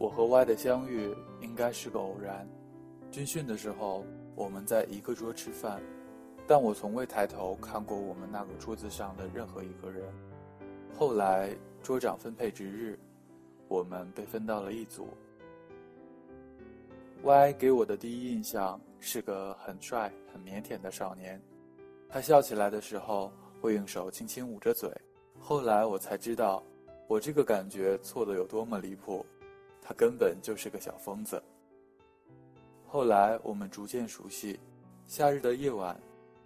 我和 Y 的相遇应该是个偶然。军训的时候，我们在一个桌吃饭，但我从未抬头看过我们那个桌子上的任何一个人。后来桌长分配值日，我们被分到了一组。Y 给我的第一印象是个很帅、很腼腆的少年，他笑起来的时候会用手轻轻捂着嘴。后来我才知道，我这个感觉错的有多么离谱，他根本就是个小疯子。后来我们逐渐熟悉，夏日的夜晚，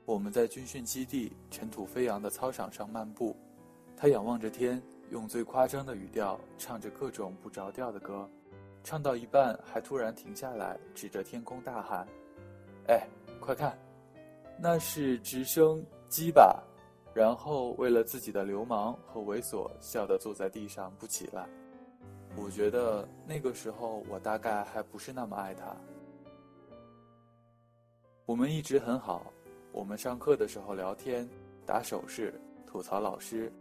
我们在军训基地尘土飞扬的操场上漫步。他仰望着天，用最夸张的语调唱着各种不着调的歌，唱到一半还突然停下来，指着天空大喊：“哎，快看，那是直升机吧？”然后为了自己的流氓和猥琐，笑得坐在地上不起来。我觉得那个时候我大概还不是那么爱他。我们一直很好，我们上课的时候聊天、打手势、吐槽老师，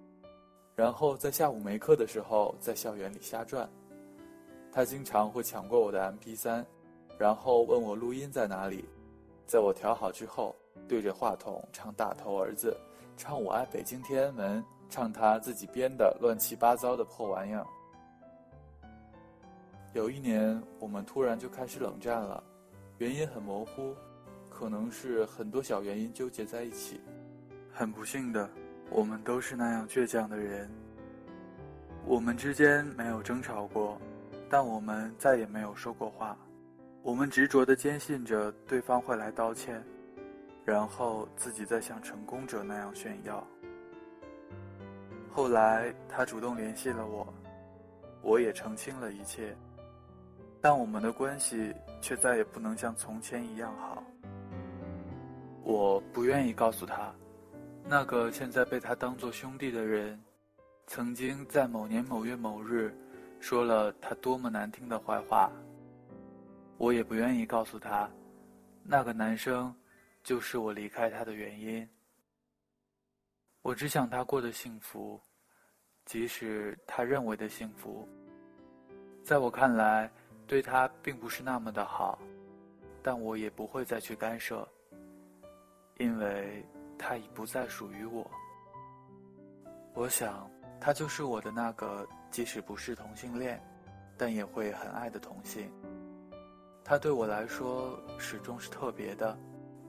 然后在下午没课的时候在校园里瞎转。他经常会抢过我的 MP3，然后问我录音在哪里，在我调好之后，对着话筒唱《大头儿子》，唱《我爱北京天安门》，唱他自己编的乱七八糟的破玩意儿。有一年，我们突然就开始冷战了，原因很模糊。可能是很多小原因纠结在一起，很不幸的，我们都是那样倔强的人。我们之间没有争吵过，但我们再也没有说过话。我们执着地坚信着对方会来道歉，然后自己再像成功者那样炫耀。后来他主动联系了我，我也澄清了一切，但我们的关系却再也不能像从前一样好。我不愿意告诉他，那个现在被他当做兄弟的人，曾经在某年某月某日，说了他多么难听的坏话。我也不愿意告诉他，那个男生，就是我离开他的原因。我只想他过得幸福，即使他认为的幸福，在我看来，对他并不是那么的好，但我也不会再去干涉。因为他已不再属于我，我想他就是我的那个，即使不是同性恋，但也会很爱的同性。他对我来说始终是特别的，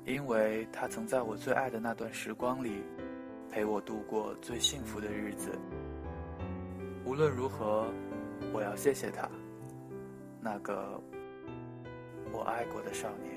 因为他曾在我最爱的那段时光里，陪我度过最幸福的日子。无论如何，我要谢谢他，那个我爱过的少年。